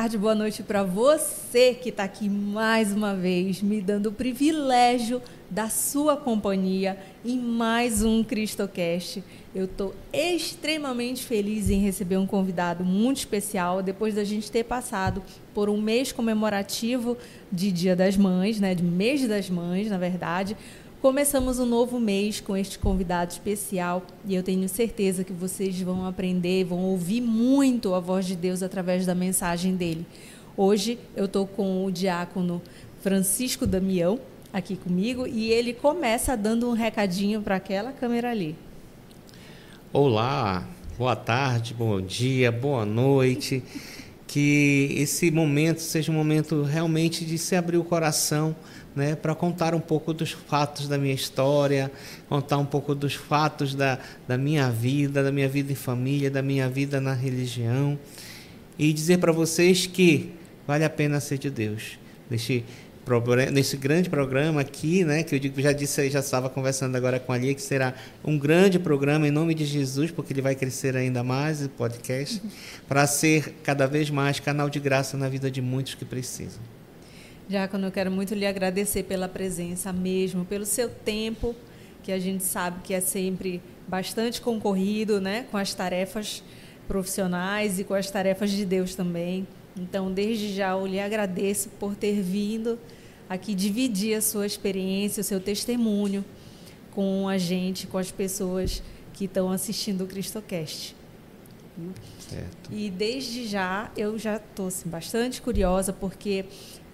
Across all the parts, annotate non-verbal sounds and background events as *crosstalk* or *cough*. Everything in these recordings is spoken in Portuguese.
tarde, boa noite para você que está aqui mais uma vez, me dando o privilégio da sua companhia em mais um CristoCast. Eu estou extremamente feliz em receber um convidado muito especial depois da gente ter passado por um mês comemorativo de Dia das Mães, né, de mês das mães, na verdade. Começamos um novo mês com este convidado especial e eu tenho certeza que vocês vão aprender, vão ouvir muito a voz de Deus através da mensagem dele. Hoje eu estou com o diácono Francisco Damião aqui comigo e ele começa dando um recadinho para aquela câmera ali. Olá, boa tarde, bom dia, boa noite. Que esse momento seja um momento realmente de se abrir o coração né, para contar um pouco dos fatos da minha história, contar um pouco dos fatos da, da minha vida, da minha vida em família, da minha vida na religião e dizer para vocês que vale a pena ser de Deus. Nesse, nesse grande programa aqui, né, que eu digo, já disse, já estava conversando agora com a Lia, que será um grande programa em nome de Jesus, porque ele vai crescer ainda mais, o podcast, para ser cada vez mais canal de graça na vida de muitos que precisam. Diácono, eu quero muito lhe agradecer pela presença mesmo, pelo seu tempo, que a gente sabe que é sempre bastante concorrido, né, com as tarefas profissionais e com as tarefas de Deus também. Então, desde já eu lhe agradeço por ter vindo aqui dividir a sua experiência, o seu testemunho com a gente, com as pessoas que estão assistindo o CristoCast. Certo. E desde já eu já estou assim, bastante curiosa porque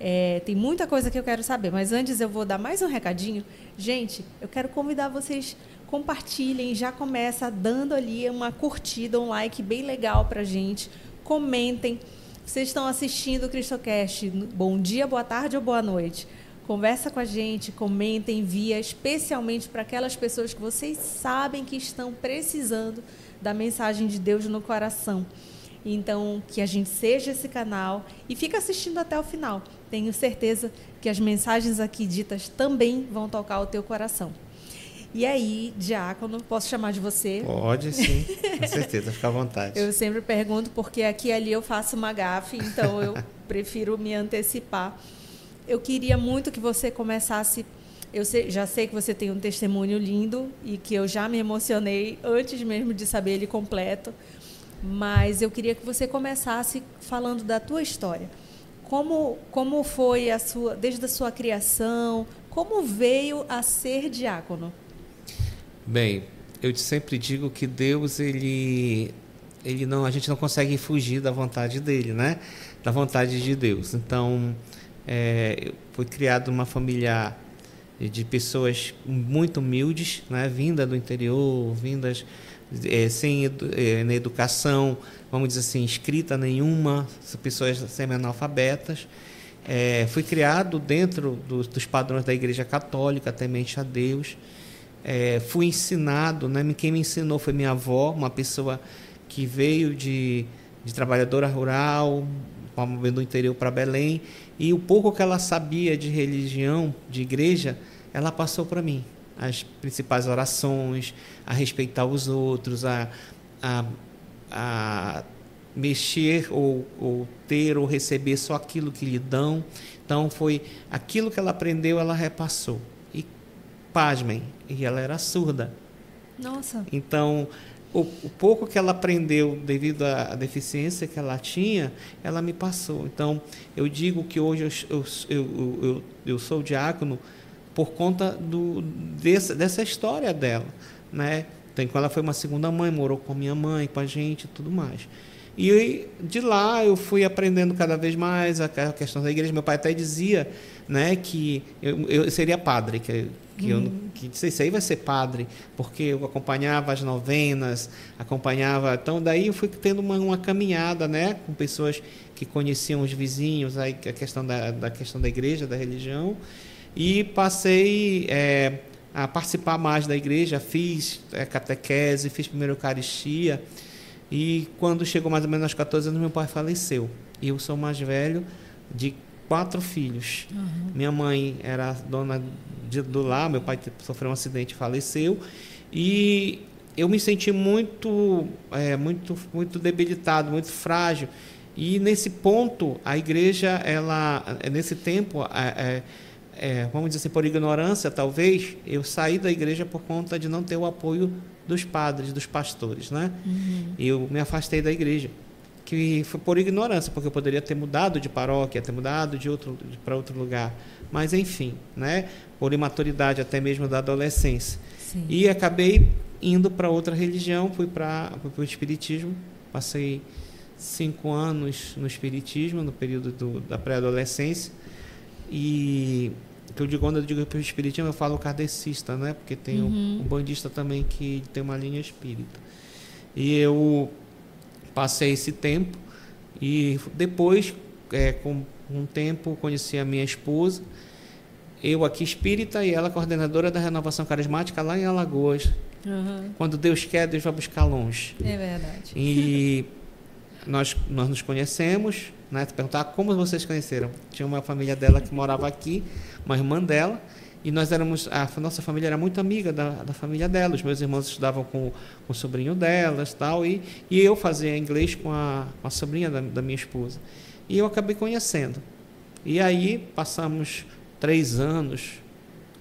é, tem muita coisa que eu quero saber, mas antes eu vou dar mais um recadinho. Gente, eu quero convidar vocês compartilhem, já começa dando ali uma curtida, um like bem legal para gente. Comentem. Vocês estão assistindo o CristoCast. Bom dia, boa tarde ou boa noite. Conversa com a gente, comentem, envia, especialmente para aquelas pessoas que vocês sabem que estão precisando da mensagem de Deus no coração. Então, que a gente seja esse canal e fica assistindo até o final. Tenho certeza que as mensagens aqui ditas também vão tocar o teu coração. E aí, Diácono, posso chamar de você? Pode, sim, com certeza, fica à vontade. eu sempre pergunto, porque aqui e ali eu faço uma gafe, então eu *laughs* prefiro me antecipar. Eu queria muito que você começasse. Eu sei, já sei que você tem um testemunho lindo e que eu já me emocionei antes mesmo de saber ele completo, mas eu queria que você começasse falando da tua história como, como foi a sua, desde a sua criação, como veio a ser diácono? Bem, eu sempre digo que Deus ele ele não a gente não consegue fugir da vontade dele, né? Da vontade de Deus. Então, é, foi criado uma família de pessoas muito humildes, né? Vinda do interior, vindas é, sem é, na educação, vamos dizer assim, escrita nenhuma, pessoas semi-analfabetas. É, fui criado dentro do, dos padrões da Igreja Católica, temente a Deus. É, fui ensinado, né? quem me ensinou foi minha avó, uma pessoa que veio de, de trabalhadora rural, do interior para Belém, e o pouco que ela sabia de religião, de igreja, ela passou para mim. As principais orações, a respeitar os outros, a, a a mexer ou, ou ter ou receber só aquilo que lhe dão. Então foi aquilo que ela aprendeu, ela repassou. E pasmem, e ela era surda. Nossa. Então, o, o, pouco que ela aprendeu devido à deficiência que ela tinha, ela me passou. Então, eu digo que hoje eu, eu, eu, eu sou diácono por conta do, dessa, dessa história dela. Né? Então, ela foi uma segunda mãe, morou com a minha mãe, com a gente e tudo mais. E de lá eu fui aprendendo cada vez mais a questão da igreja. Meu pai até dizia né, que eu, eu seria padre, que, que, uhum. eu, que isso aí vai ser padre, porque eu acompanhava as novenas, acompanhava. Então, daí eu fui tendo uma, uma caminhada né, com pessoas que conheciam os vizinhos, aí, a questão da, da questão da igreja, da religião, e passei. É, a participar mais da igreja, fiz é, catequese, fiz primeira Eucaristia. E quando chegou mais ou menos aos 14 anos, meu pai faleceu. E eu sou mais velho de quatro filhos. Uhum. Minha mãe era dona de, do lar, meu pai sofreu um acidente e faleceu. E eu me senti muito, é, muito, muito debilitado, muito frágil. E nesse ponto, a igreja, ela, nesse tempo, é, é, vamos dizer assim, por ignorância, talvez, eu saí da igreja por conta de não ter o apoio dos padres, dos pastores, né? Uhum. Eu me afastei da igreja, que foi por ignorância, porque eu poderia ter mudado de paróquia, ter mudado de outro para outro lugar, mas enfim, né? Por imaturidade até mesmo da adolescência. Sim. E acabei indo para outra religião, fui para o espiritismo, passei cinco anos no espiritismo no período do, da pré-adolescência e que eu digo, quando eu digo para o espiritismo, eu falo kardecista, né? Porque tem uhum. um, um bandista também que tem uma linha espírita. E eu passei esse tempo e depois, é, com um tempo, conheci a minha esposa. Eu aqui espírita e ela coordenadora da renovação carismática lá em Alagoas. Uhum. Quando Deus quer, Deus vai buscar longe. É verdade. E *laughs* nós, nós nos conhecemos, né? Perguntar como vocês conheceram. Tinha uma família dela que morava aqui, uma irmã dela, e nós éramos, a nossa família era muito amiga da, da família dela. Os meus irmãos estudavam com, com o sobrinho delas, tal, e, e eu fazia inglês com a, com a sobrinha da, da minha esposa. E eu acabei conhecendo. E aí passamos três anos,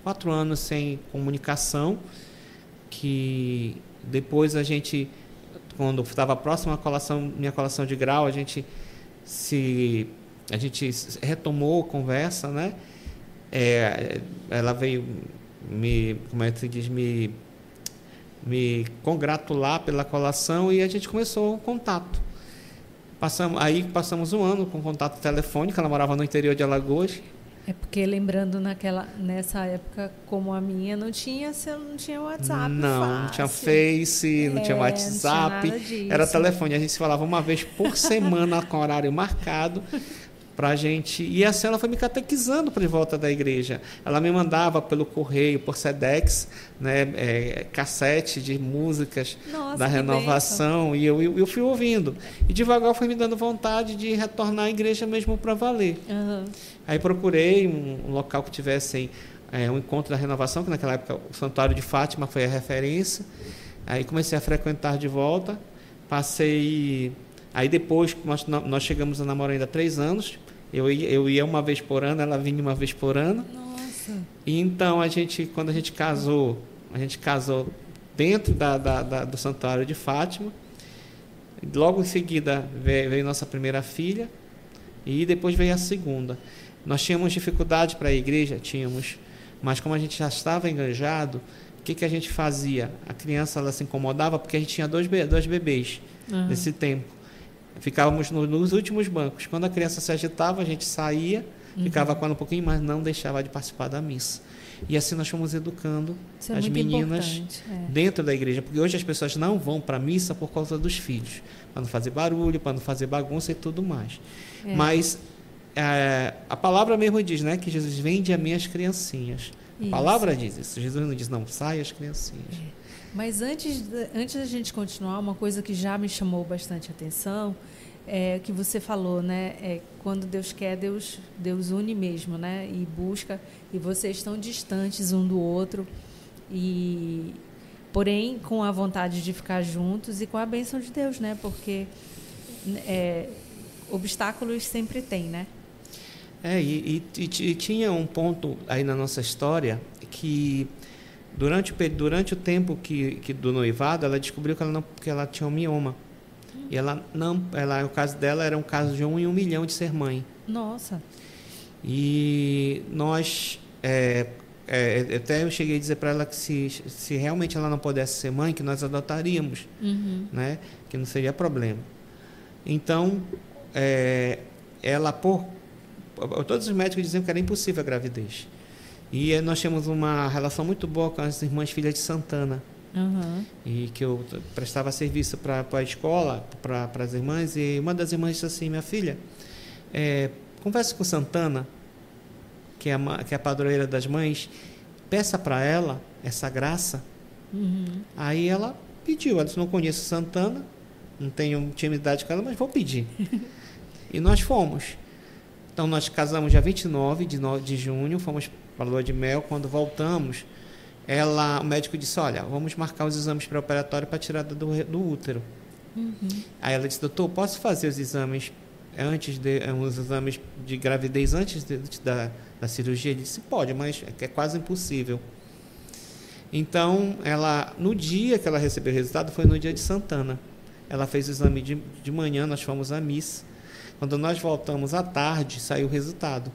quatro anos sem comunicação, que depois a gente quando estava próximo à colação, minha colação de grau, a gente se a gente retomou a conversa, né? É, ela veio me, como é que se diz, me me congratular pela colação e a gente começou o contato. Passamos, aí passamos um ano com contato telefônico, ela morava no interior de Alagoas. É porque lembrando naquela nessa época como a minha não tinha não tinha WhatsApp não fácil. não tinha Face não é, tinha WhatsApp não tinha era telefone a gente se falava uma vez por semana com horário marcado para a gente. E assim ela foi me catequizando de volta da igreja. Ela me mandava pelo correio, por Sedex, né, é, cassete de músicas Nossa, da renovação, e eu, eu, eu, fui ouvindo. E devagar foi me dando vontade de retornar à igreja mesmo para valer. Uhum. Aí procurei um, um, local que tivesse é, um encontro da renovação, que naquela época o Santuário de Fátima foi a referência. Aí comecei a frequentar de volta. Passei. Aí depois nós, nós chegamos a namorar ainda três anos. Eu ia, eu ia uma vez por ano, ela vinha uma vez por ano. Nossa. E então a gente, quando a gente casou, a gente casou dentro da, da, da do santuário de Fátima. Logo em seguida veio, veio nossa primeira filha e depois veio a segunda. Nós tínhamos dificuldade para a igreja, tínhamos, mas como a gente já estava enganjado, o que, que a gente fazia? A criança ela se incomodava porque a gente tinha dois, dois bebês uhum. nesse tempo. Ficávamos no, nos últimos bancos. Quando a criança se agitava, a gente saía, uhum. ficava com ela um pouquinho, mas não deixava de participar da missa. E assim nós fomos educando é as meninas é. dentro da igreja, porque hoje as pessoas não vão para a missa por causa dos filhos, para não fazer barulho, para não fazer bagunça e tudo mais. É. Mas é, a palavra mesmo diz, né, que Jesus vende a minhas criancinhas. A isso. palavra diz isso. Jesus não diz não, sai as criancinhas. É. Mas antes, antes da gente continuar, uma coisa que já me chamou bastante atenção é que você falou, né? É, quando Deus quer, Deus, Deus une mesmo, né? E busca. E vocês estão distantes um do outro. E porém com a vontade de ficar juntos e com a bênção de Deus, né? Porque é, obstáculos sempre tem, né? É, e, e, e, tinha um ponto aí na nossa história que Durante, durante o tempo que, que do noivado, ela descobriu que ela, não, que ela tinha um mioma. E ela não, ela, o caso dela era um caso de um em um milhão de ser mãe. Nossa. E nós, é, é, até eu cheguei a dizer para ela que se, se realmente ela não pudesse ser mãe, que nós adotaríamos, uhum. né? Que não seria problema. Então, é, ela por todos os médicos diziam que era impossível a gravidez. E nós temos uma relação muito boa com as irmãs filhas de Santana. Uhum. E que eu prestava serviço para a escola, para as irmãs, e uma das irmãs disse assim: Minha filha, é, converse com Santana, que é, a, que é a padroeira das mães, peça para ela essa graça. Uhum. Aí ela pediu. Ela disse: Não conheço Santana, não tenho intimidade com ela, mas vou pedir. *laughs* e nós fomos. Então, nós casamos dia 29 de, no, de junho, fomos para a lua de mel. Quando voltamos, ela, o médico disse: Olha, vamos marcar os exames pré-operatórios para tirar do, do útero. Uhum. Aí ela disse: Doutor, posso fazer os exames antes de é uns exames de gravidez antes de, de, da, da cirurgia? Ele disse, pode, mas é, é quase impossível. Então, ela, no dia que ela recebeu o resultado, foi no dia de Santana. Ela fez o exame de, de manhã, nós fomos à missa. Quando nós voltamos à tarde, saiu o resultado.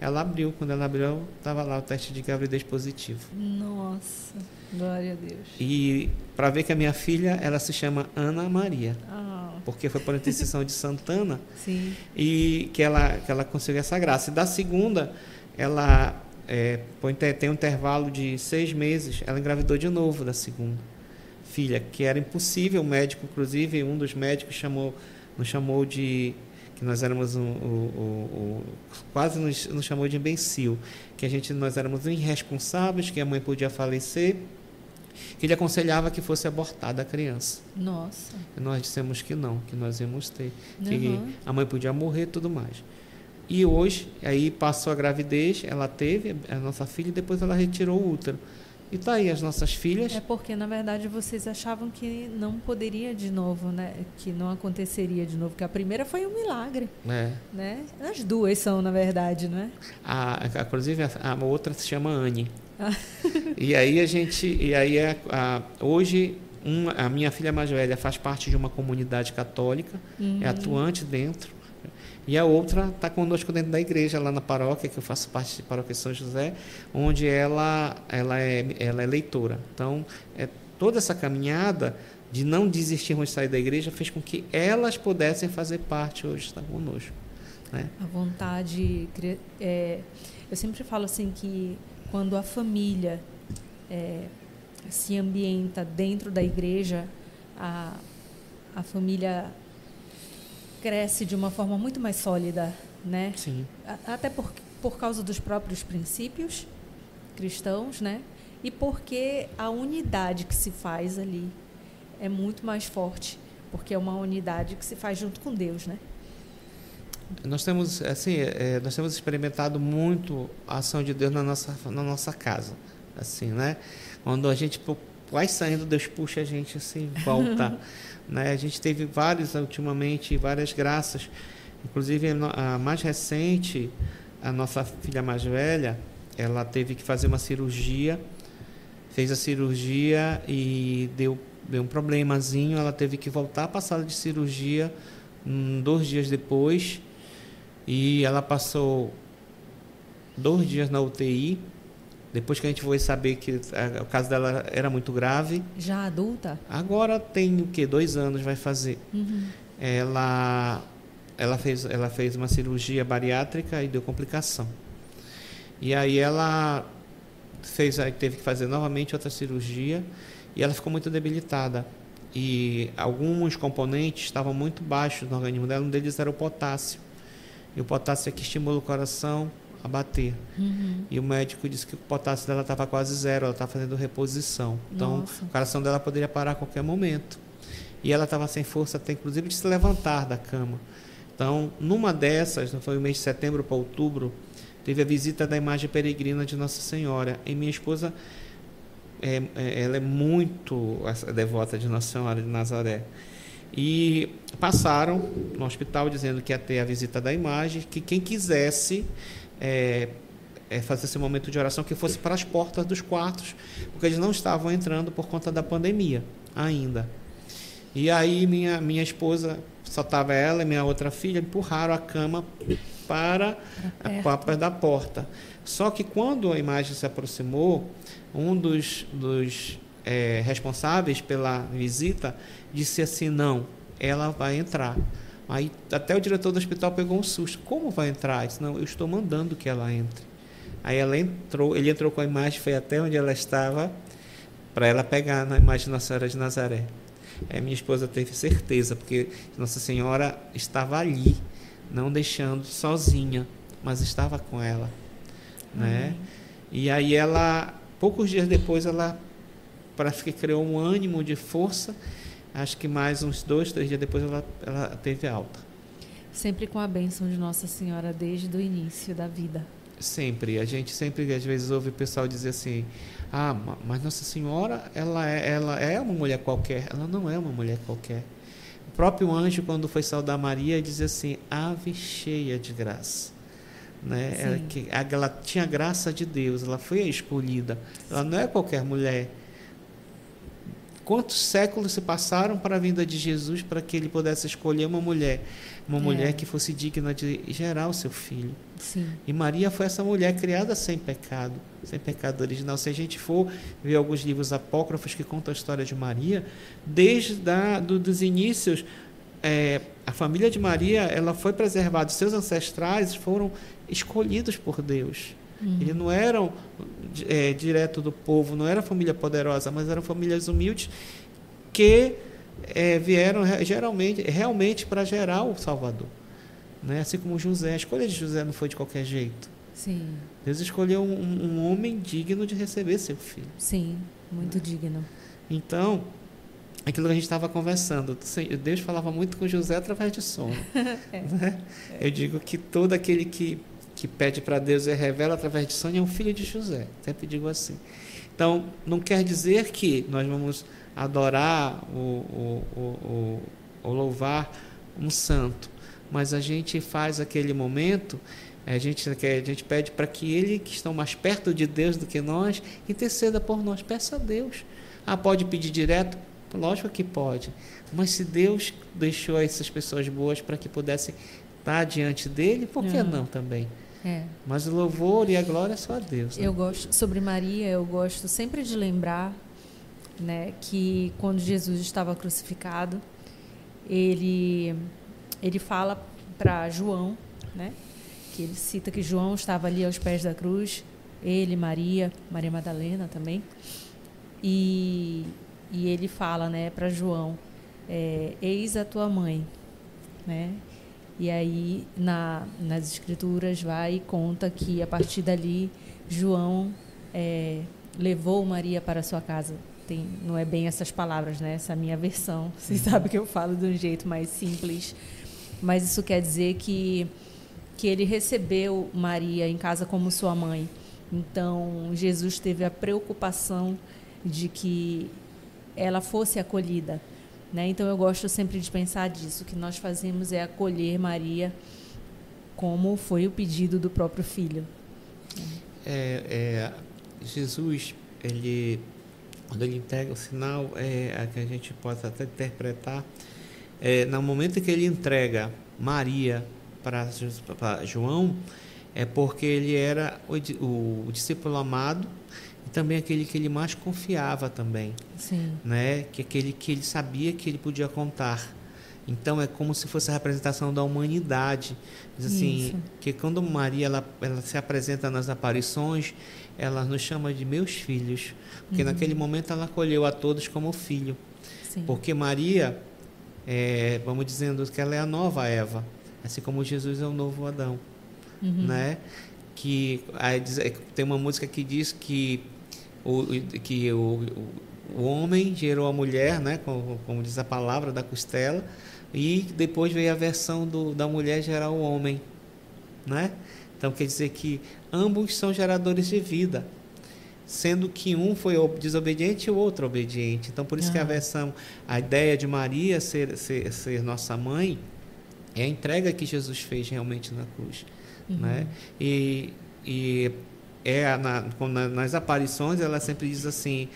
Ela abriu, quando ela abriu, estava lá o teste de gravidez positivo. Nossa, glória a Deus. E para ver que a minha filha, ela se chama Ana Maria. Ah. Porque foi por intercessão de Santana. Sim. E que ela, que ela conseguiu essa graça. E da segunda, ela é, tem um intervalo de seis meses, ela engravidou de novo da segunda filha, que era impossível. O médico, inclusive, um dos médicos chamou, nos chamou de que nós éramos um, um, um, quase nos, nos, chamou de imbecil, que a gente nós éramos irresponsáveis, que a mãe podia falecer, que ele aconselhava que fosse abortada a criança. Nossa. E nós dissemos que não, que nós íamos ter, uhum. que a mãe podia morrer, tudo mais. E hoje, aí passou a gravidez, ela teve a nossa filha e depois ela retirou o útero. E tá aí as nossas filhas. É porque, na verdade, vocês achavam que não poderia de novo, né? Que não aconteceria de novo. Porque a primeira foi um milagre. É. Né? As duas são, na verdade, né? A, a, inclusive, a, a outra se chama Anne. Ah. *laughs* e aí a gente. E aí a, a, hoje uma, a minha filha mais velha faz parte de uma comunidade católica, é uhum. é atuante dentro. E a outra está conosco dentro da igreja, lá na paróquia, que eu faço parte da paróquia São José, onde ela, ela, é, ela é leitora. Então, é, toda essa caminhada de não desistirmos de sair da igreja fez com que elas pudessem fazer parte hoje, estar conosco. Né? A vontade. É, eu sempre falo assim que quando a família é, se ambienta dentro da igreja, a, a família cresce de uma forma muito mais sólida, né? Sim. Até por, por causa dos próprios princípios cristãos, né? E porque a unidade que se faz ali é muito mais forte, porque é uma unidade que se faz junto com Deus, né? Nós temos assim, é, nós temos experimentado muito a ação de Deus na nossa na nossa casa, assim, né? Quando a gente vai saindo, Deus puxa a gente assim, volta. *laughs* Né? A gente teve vários ultimamente, várias graças. Inclusive, a mais recente, a nossa filha mais velha, ela teve que fazer uma cirurgia, fez a cirurgia e deu, deu um problemazinho, ela teve que voltar para a sala de cirurgia um, dois dias depois e ela passou dois dias na UTI depois que a gente foi saber que a, o caso dela era muito grave. Já adulta? Agora tem o que? Dois anos vai fazer. Uhum. Ela, ela, fez, ela fez uma cirurgia bariátrica e deu complicação. E aí ela fez, teve que fazer novamente outra cirurgia e ela ficou muito debilitada. E alguns componentes estavam muito baixos no organismo dela, um deles era o potássio. E o potássio é que estimula o coração, a bater. Uhum. E o médico disse que o potássio dela estava quase zero, ela estava fazendo reposição. Então, Nossa. o coração dela poderia parar a qualquer momento. E ela estava sem força até, inclusive, de se levantar da cama. Então, numa dessas, foi o mês de setembro para outubro, teve a visita da imagem peregrina de Nossa Senhora. E minha esposa, é, é, ela é muito devota de Nossa Senhora de Nazaré. E passaram no hospital dizendo que ia ter a visita da imagem, que quem quisesse é, é, fazer esse momento de oração que fosse para as portas dos quartos, porque eles não estavam entrando por conta da pandemia ainda. E aí minha, minha esposa, só estava ela e minha outra filha, empurraram a cama para a porta da porta. Só que quando a imagem se aproximou, um dos, dos é, responsáveis pela visita disse assim: não, ela vai entrar. Aí até o diretor do hospital pegou um susto. Como vai entrar? Eu disse, não, eu estou mandando que ela entre. Aí ela entrou, ele entrou com a imagem, foi até onde ela estava, para ela pegar na imagem de Nossa Senhora de Nazaré. Aí minha esposa teve certeza, porque Nossa Senhora estava ali, não deixando sozinha, mas estava com ela. Né? E aí ela, poucos dias depois, ela parece que criou um ânimo de força acho que mais uns dois, três dias depois ela, ela teve alta. Sempre com a bênção de Nossa Senhora desde o início da vida. Sempre. A gente sempre, às vezes, ouve o pessoal dizer assim: ah, mas Nossa Senhora, ela é, ela é uma mulher qualquer. Ela não é uma mulher qualquer. próprio anjo, quando foi saudar Maria, diz assim: Ave cheia de graça. Né? Ela, que, ela tinha a graça de Deus, ela foi a escolhida. Ela não é qualquer mulher. Quantos séculos se passaram para a vinda de Jesus para que ele pudesse escolher uma mulher? Uma é. mulher que fosse digna de gerar o seu filho. Sim. E Maria foi essa mulher criada sem pecado, sem pecado original. Se a gente for ver alguns livros apócrifos que contam a história de Maria, desde da, do, dos inícios, é, a família de Maria ela foi preservada, seus ancestrais foram escolhidos por Deus. Uhum. Eles não eram é, direto do povo, não era família poderosa, mas eram famílias humildes que é, vieram geralmente, realmente para gerar o Salvador. Né? Assim como José. A escolha de José não foi de qualquer jeito. Sim. Deus escolheu um, um homem digno de receber seu filho. Sim, muito digno. Então, aquilo que a gente estava conversando, Deus falava muito com José através de sono. *laughs* é. Né? Eu digo que todo aquele que que pede para Deus e revela através de sonho é um filho de José. Sempre digo assim. Então, não quer dizer que nós vamos adorar ou, ou, ou louvar um santo, mas a gente faz aquele momento, a gente, a gente pede para que ele, que estão mais perto de Deus do que nós, interceda por nós. Peça a Deus. Ah, pode pedir direto? Lógico que pode. Mas se Deus deixou essas pessoas boas para que pudessem estar diante dele, por que não também? É. Mas o louvor e a glória é só a Deus. Né? Eu gosto sobre Maria, eu gosto sempre de lembrar, né, que quando Jesus estava crucificado, ele ele fala para João, né, que ele cita que João estava ali aos pés da cruz, ele, Maria, Maria Madalena também, e e ele fala, né, para João, é, eis a tua mãe, né? E aí, na, nas escrituras, vai e conta que a partir dali, João é, levou Maria para sua casa. Tem, não é bem essas palavras, né? Essa é a minha versão. *laughs* Vocês uhum. sabem que eu falo de um jeito mais simples. Mas isso quer dizer que, que ele recebeu Maria em casa como sua mãe. Então, Jesus teve a preocupação de que ela fosse acolhida. Né? Então eu gosto sempre de pensar disso. O que nós fazemos é acolher Maria como foi o pedido do próprio filho. É, é, Jesus, ele, quando ele entrega o sinal, é, que a gente possa até interpretar, é, no momento que ele entrega Maria para João, é porque ele era o, o, discípulo amado também aquele que ele mais confiava também, Sim. né? Que aquele que ele sabia que ele podia contar. Então é como se fosse a representação da humanidade. Diz assim, Isso. que quando Maria ela, ela se apresenta nas aparições, ela nos chama de meus filhos, porque uhum. naquele momento ela acolheu a todos como filho. Sim. Porque Maria, é, vamos dizendo que ela é a nova Eva, assim como Jesus é o novo Adão, uhum. né? Que aí, tem uma música que diz que o, que o, o homem gerou a mulher, né, como, como, diz a palavra, da costela, e depois veio a versão do, da mulher gerar o homem. Né? Então quer dizer que ambos são geradores de vida, sendo que um foi desobediente e o outro obediente. Então por isso que a versão, a ideia de Maria ser, ser, ser nossa mãe, é a entrega que Jesus fez realmente na cruz. Uhum. Né? E, e é na, nas aparições ela sempre diz assim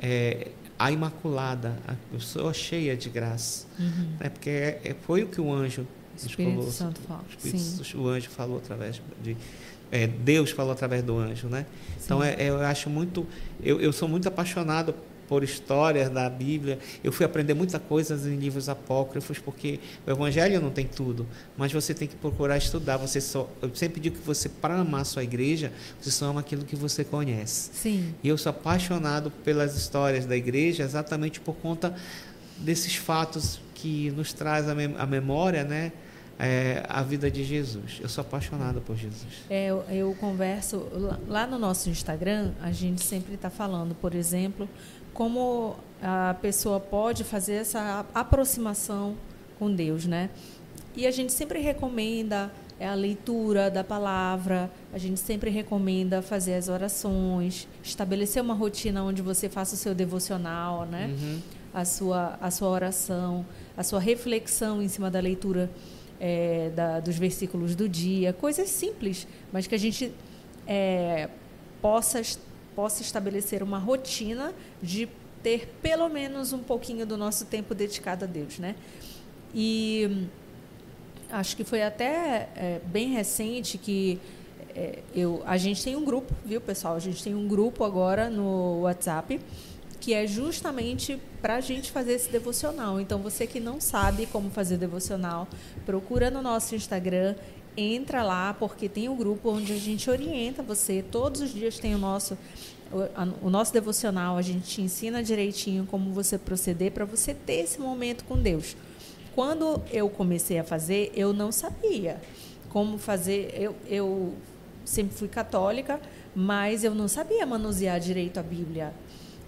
é, a Imaculada, a pessoa cheia de graça, uhum. né? porque é, é, foi o que o anjo Espírito falou, Santo fala. o anjo falou através de é, Deus falou através do anjo, né? Então é, eu acho muito, eu, eu sou muito apaixonado por histórias da Bíblia. Eu fui aprender muita coisa em livros apócrifos, porque o Evangelho não tem tudo, mas você tem que procurar estudar. Você só, eu sempre digo que você, para amar a sua igreja, você só ama aquilo que você conhece. Sim. E eu sou apaixonado pelas histórias da igreja exatamente por conta desses fatos que nos traz a, mem a memória, né? É, a vida de Jesus. Eu sou apaixonado por Jesus. É, eu, eu converso lá no nosso Instagram, a gente sempre está falando, por exemplo, como a pessoa pode fazer essa aproximação com Deus, né? E a gente sempre recomenda é a leitura da palavra, a gente sempre recomenda fazer as orações, estabelecer uma rotina onde você faça o seu devocional, né? Uhum. a sua, a sua oração, a sua reflexão em cima da leitura é, da, dos versículos do dia, coisas simples, mas que a gente é, possa, possa estabelecer uma rotina de ter pelo menos um pouquinho do nosso tempo dedicado a Deus, né? E acho que foi até é, bem recente que é, eu, a gente tem um grupo, viu, pessoal? A gente tem um grupo agora no WhatsApp que é justamente para a gente fazer esse devocional. Então, você que não sabe como fazer devocional, procura no nosso Instagram, entra lá, porque tem um grupo onde a gente orienta você. Todos os dias tem o nosso o, nosso devocional, a gente te ensina direitinho como você proceder para você ter esse momento com Deus. Quando eu comecei a fazer, eu não sabia como fazer. Eu, eu sempre fui católica, mas eu não sabia manusear direito a Bíblia.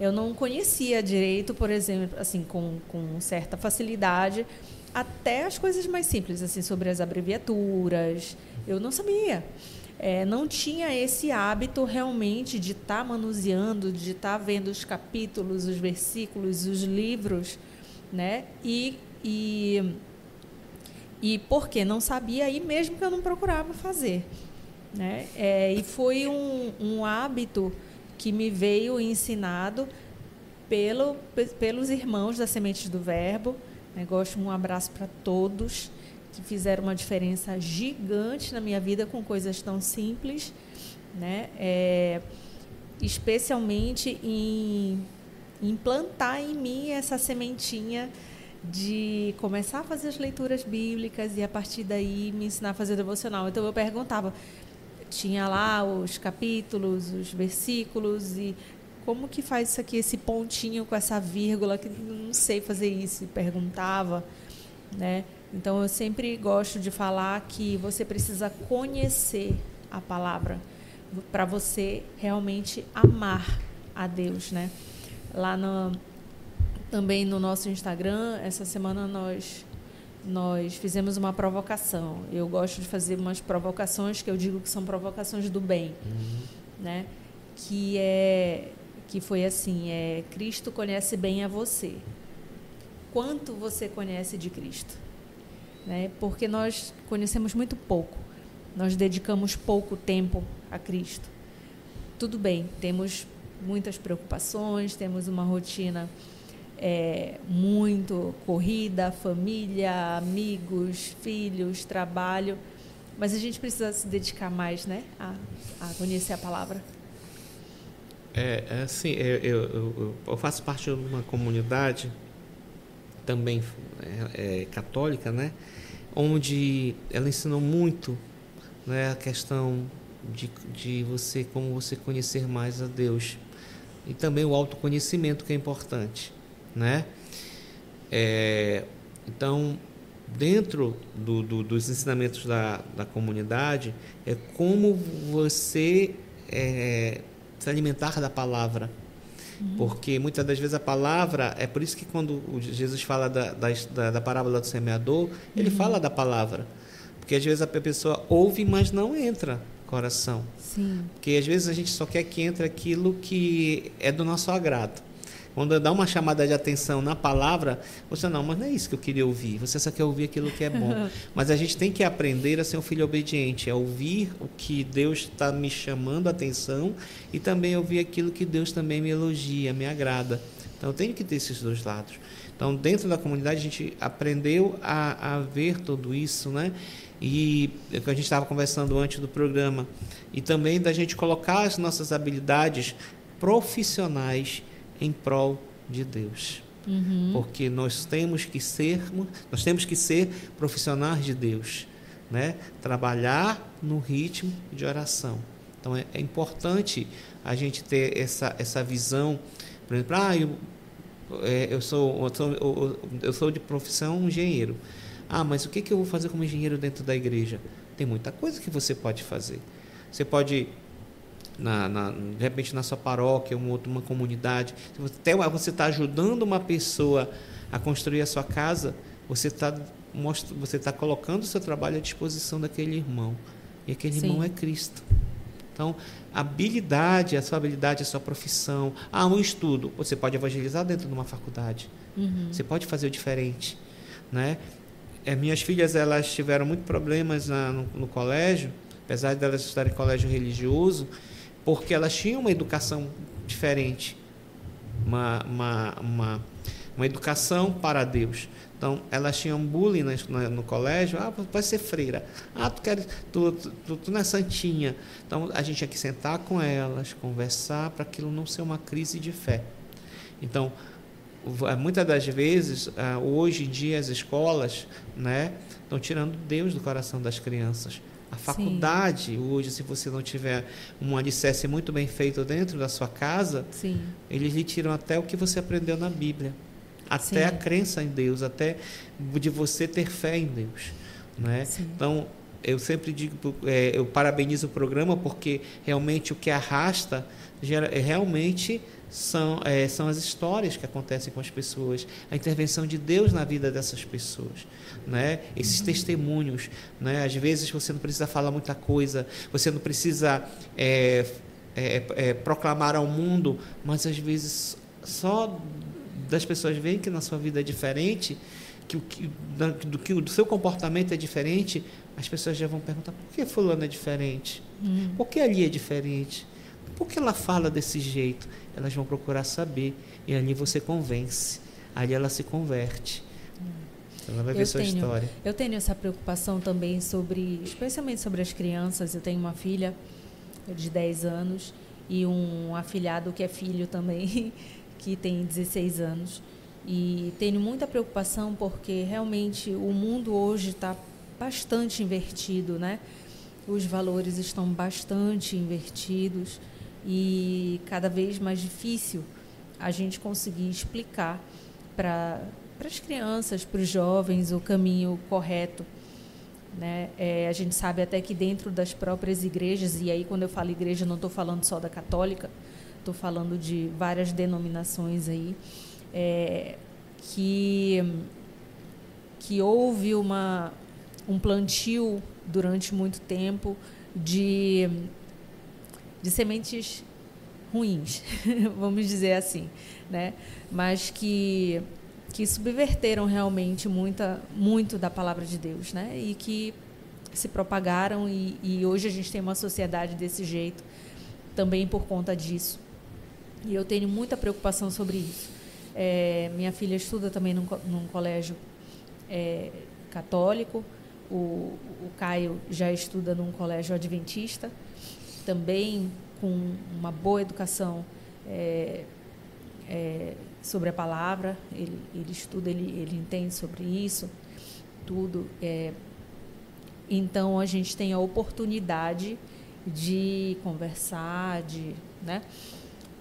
Eu não conhecia direito, por exemplo, assim, com, com certa facilidade, até as coisas mais simples, assim, sobre as abreviaturas. Eu não sabia. É, não tinha esse hábito realmente de estar tá manuseando, de estar tá vendo os capítulos, os versículos, os livros, né? E, e, e porque não sabia, aí mesmo que eu não procurava fazer. Né? É, e foi um, um hábito que me veio ensinado pelo, pelos irmãos da Sementes do Verbo. Gosto um abraço para todos que fizeram uma diferença gigante na minha vida com coisas tão simples, né? É, especialmente em implantar em mim essa sementinha de começar a fazer as leituras bíblicas e a partir daí me ensinar a fazer devocional. Então eu perguntava, tinha lá os capítulos, os versículos e como que faz isso aqui, esse pontinho com essa vírgula que não sei fazer isso, e perguntava, né? Então eu sempre gosto de falar que você precisa conhecer a palavra para você realmente amar a Deus, né? Lá no, também no nosso Instagram, essa semana nós nós fizemos uma provocação. Eu gosto de fazer umas provocações que eu digo que são provocações do bem, uhum. né? Que é que foi assim, é Cristo conhece bem a você. Quanto você conhece de Cristo? Né? Porque nós conhecemos muito pouco. Nós dedicamos pouco tempo a Cristo. Tudo bem, temos muitas preocupações, temos uma rotina é, muito corrida, família, amigos, filhos, trabalho, mas a gente precisa se dedicar mais, né, a, a conhecer a palavra. É, é assim, eu, eu, eu, faço parte de uma comunidade também é, é, católica, né, onde ela ensinou muito, né, a questão de, de você como você conhecer mais a Deus e também o autoconhecimento que é importante né? É, então, dentro do, do, dos ensinamentos da, da comunidade, é como você é, se alimentar da palavra. Uhum. Porque muitas das vezes a palavra, é por isso que quando Jesus fala da, da, da parábola do semeador, ele uhum. fala da palavra. Porque às vezes a pessoa ouve, mas não entra coração. Sim. Porque às vezes a gente só quer que entre aquilo que é do nosso agrado. Quando dá uma chamada de atenção na palavra, você não, mas não é isso que eu queria ouvir. Você só quer ouvir aquilo que é bom. *laughs* mas a gente tem que aprender a ser um filho obediente, a ouvir o que Deus está me chamando a atenção e também ouvir aquilo que Deus também me elogia, me agrada. Então eu tenho que ter esses dois lados. Então, dentro da comunidade, a gente aprendeu a, a ver tudo isso, né? E é que a gente estava conversando antes do programa. E também da gente colocar as nossas habilidades profissionais em prol de Deus. Uhum. Porque nós temos que ser, nós temos que ser profissionais de Deus, né? Trabalhar no ritmo de oração. Então é, é importante a gente ter essa, essa visão, por exemplo, ah, eu, é, eu, sou, eu, sou, eu sou de profissão engenheiro. Ah, mas o que, que eu vou fazer como engenheiro dentro da igreja? Tem muita coisa que você pode fazer. Você pode na, na, de repente na sua paróquia, uma, outra, uma comunidade, até você está ajudando uma pessoa a construir a sua casa, você está você tá colocando o seu trabalho à disposição daquele irmão. E aquele Sim. irmão é Cristo. Então, a habilidade, a sua habilidade, a sua profissão, ah, um estudo, você pode evangelizar dentro de uma faculdade. Uhum. Você pode fazer o diferente, né? É, minhas filhas elas tiveram muitos problemas na, no, no, colégio, apesar de elas estudarem em colégio religioso, porque elas tinham uma educação diferente, uma, uma, uma, uma educação para Deus. Então, elas tinham bullying no, no colégio. Ah, vai ser freira. Ah, tu, quer, tu, tu, tu, não é santinha. Então, a gente tinha que sentar com elas, conversar, para aquilo não ser uma crise de fé. Então, muitas das vezes, ah, hoje em dia, as escolas né, estão tirando Deus do coração das crianças. A faculdade, Sim. hoje, se você não tiver um alicerce muito bem feito dentro da sua casa, Sim. eles lhe tiram até o que você aprendeu na Bíblia. Até Sim. a crença em Deus, até de você ter fé em Deus. Né? Então, eu sempre digo, é, eu parabenizo o programa porque realmente o que arrasta gera, é realmente são, é, são as histórias que acontecem com as pessoas, a intervenção de Deus na vida dessas pessoas, né? esses uhum. testemunhos. Né? Às vezes você não precisa falar muita coisa, você não precisa é, é, é, proclamar ao mundo, mas às vezes só das pessoas verem que na sua vida é diferente, que que, do que o seu comportamento é diferente, as pessoas já vão perguntar por que fulano é diferente? Uhum. Por que ali é diferente? Por que ela fala desse jeito? Elas vão procurar saber. E ali você convence. Ali ela se converte. Ela vai ver eu sua tenho, história. Eu tenho essa preocupação também sobre, especialmente sobre as crianças. Eu tenho uma filha de 10 anos e um afilhado que é filho também, *laughs* que tem 16 anos. E tenho muita preocupação porque realmente o mundo hoje está bastante invertido, né? Os valores estão bastante invertidos e cada vez mais difícil a gente conseguir explicar para as crianças, para os jovens, o caminho correto. Né? É, a gente sabe até que dentro das próprias igrejas, e aí quando eu falo igreja não estou falando só da católica, estou falando de várias denominações aí, é, que, que houve uma, um plantio durante muito tempo de de sementes ruins, *laughs* vamos dizer assim, né? Mas que que subverteram realmente muita muito da palavra de Deus, né? E que se propagaram e, e hoje a gente tem uma sociedade desse jeito também por conta disso. E eu tenho muita preocupação sobre isso. É, minha filha estuda também num, num colégio é, católico. O, o Caio já estuda num colégio adventista também com uma boa educação é, é, sobre a palavra, ele, ele estuda, ele, ele entende sobre isso, tudo. É, então a gente tem a oportunidade de conversar, de, né?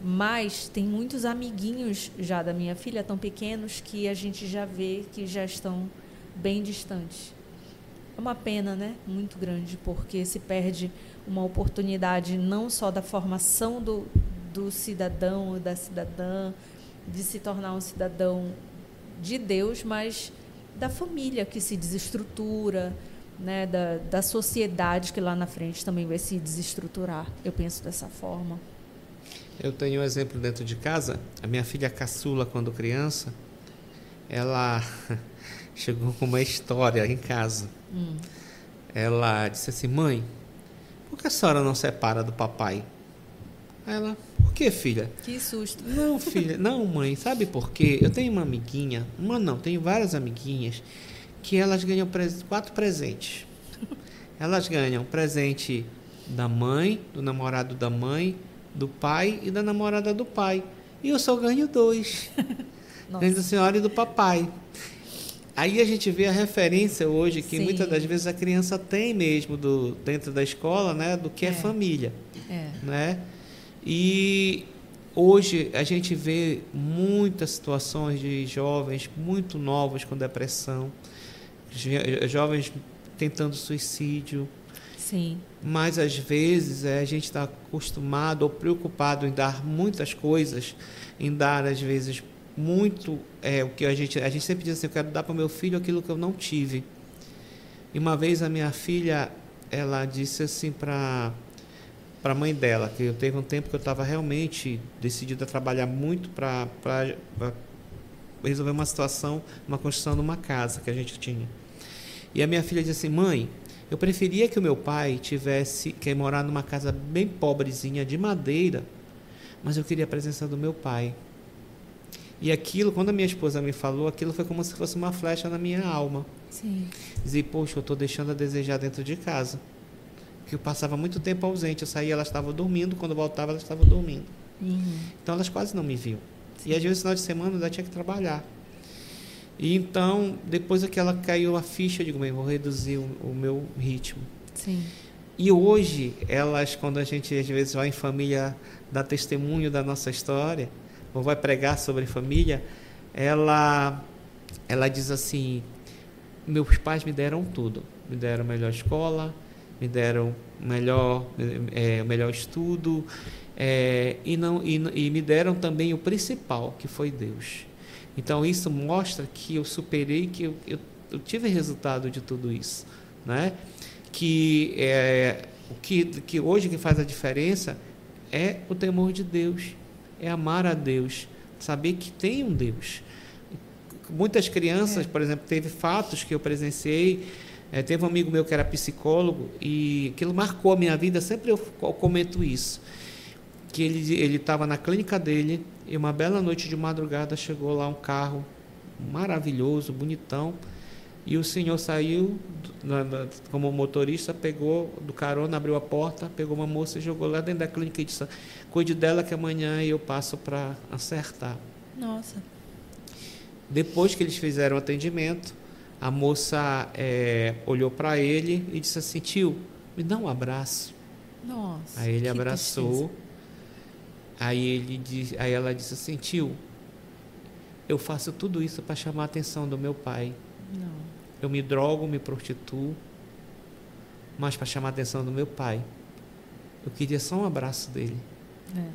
Mas tem muitos amiguinhos já da minha filha tão pequenos que a gente já vê que já estão bem distantes. É uma pena, né? Muito grande, porque se perde uma oportunidade não só da formação do, do cidadão ou da cidadã, de se tornar um cidadão de Deus, mas da família que se desestrutura, né, da, da sociedade que lá na frente também vai se desestruturar. Eu penso dessa forma. Eu tenho um exemplo dentro de casa. A minha filha caçula, quando criança, ela *laughs* chegou com uma história em casa. Hum. Ela disse assim: Mãe, por que a senhora não separa do papai? Aí ela, por que, filha? Que susto. Não, filha, não, mãe, sabe por quê? Eu tenho uma amiguinha, uma não, tenho várias amiguinhas, que elas ganham quatro presentes. Elas ganham presente da mãe, do namorado da mãe, do pai e da namorada do pai. E eu só ganho dois. *laughs* ganho da senhora e do papai. Aí a gente vê a referência hoje que Sim. muitas das vezes a criança tem mesmo do, dentro da escola, né, do que é, é família, é. né? E hoje a gente vê muitas situações de jovens muito novos com depressão, jovens tentando suicídio. Sim. Mas às vezes é, a gente está acostumado ou preocupado em dar muitas coisas, em dar às vezes muito é, o que a gente a gente sempre diz assim, eu quero dar para meu filho aquilo que eu não tive. E uma vez a minha filha ela disse assim para para a mãe dela, que eu teve um tempo que eu estava realmente decidido a trabalhar muito para resolver uma situação, uma construção de uma casa que a gente tinha. E a minha filha disse assim: "Mãe, eu preferia que o meu pai tivesse que morar numa casa bem pobrezinha de madeira, mas eu queria a presença do meu pai." E aquilo, quando a minha esposa me falou, aquilo foi como se fosse uma flecha na minha alma. Sim. Dizer, poxa, eu estou deixando a desejar dentro de casa. Que eu passava muito tempo ausente. Eu saía, ela estava dormindo. Quando voltava, ela estava dormindo. Uhum. Então, elas quase não me viam. Sim. E às vezes, no final de semana, ainda tinha que trabalhar. E então, depois que ela caiu a ficha, eu digo, bem, vou reduzir o, o meu ritmo. Sim. E hoje, elas, quando a gente às vezes vai em família dar testemunho da nossa história, ou vai pregar sobre família, ela, ela diz assim: meus pais me deram tudo, me deram melhor escola, me deram melhor, é, melhor estudo, é, e, não, e, e me deram também o principal, que foi Deus. Então isso mostra que eu superei, que eu, eu, eu tive resultado de tudo isso, né? Que é, o que, que hoje que faz a diferença é o temor de Deus é amar a Deus, saber que tem um Deus. Muitas crianças, é. por exemplo, teve fatos que eu presenciei. É, teve um amigo meu que era psicólogo e aquilo marcou a minha vida. Sempre eu, comento isso. Que ele ele estava na clínica dele e uma bela noite de madrugada chegou lá um carro maravilhoso, bonitão e o senhor saiu na, na, como motorista, pegou do carona, abriu a porta, pegou uma moça e jogou lá dentro da clínica e disse: Cuide dela que amanhã eu passo para acertar. Nossa. Depois que eles fizeram o atendimento, a moça é, olhou para ele e disse assim: Tio, me dá um abraço. Nossa. Aí ele abraçou. Aí, ele aí ela disse assim: Tio, eu faço tudo isso para chamar a atenção do meu pai. Eu me drogo, me prostituo, mas para chamar a atenção do meu pai. Eu queria só um abraço dele. É.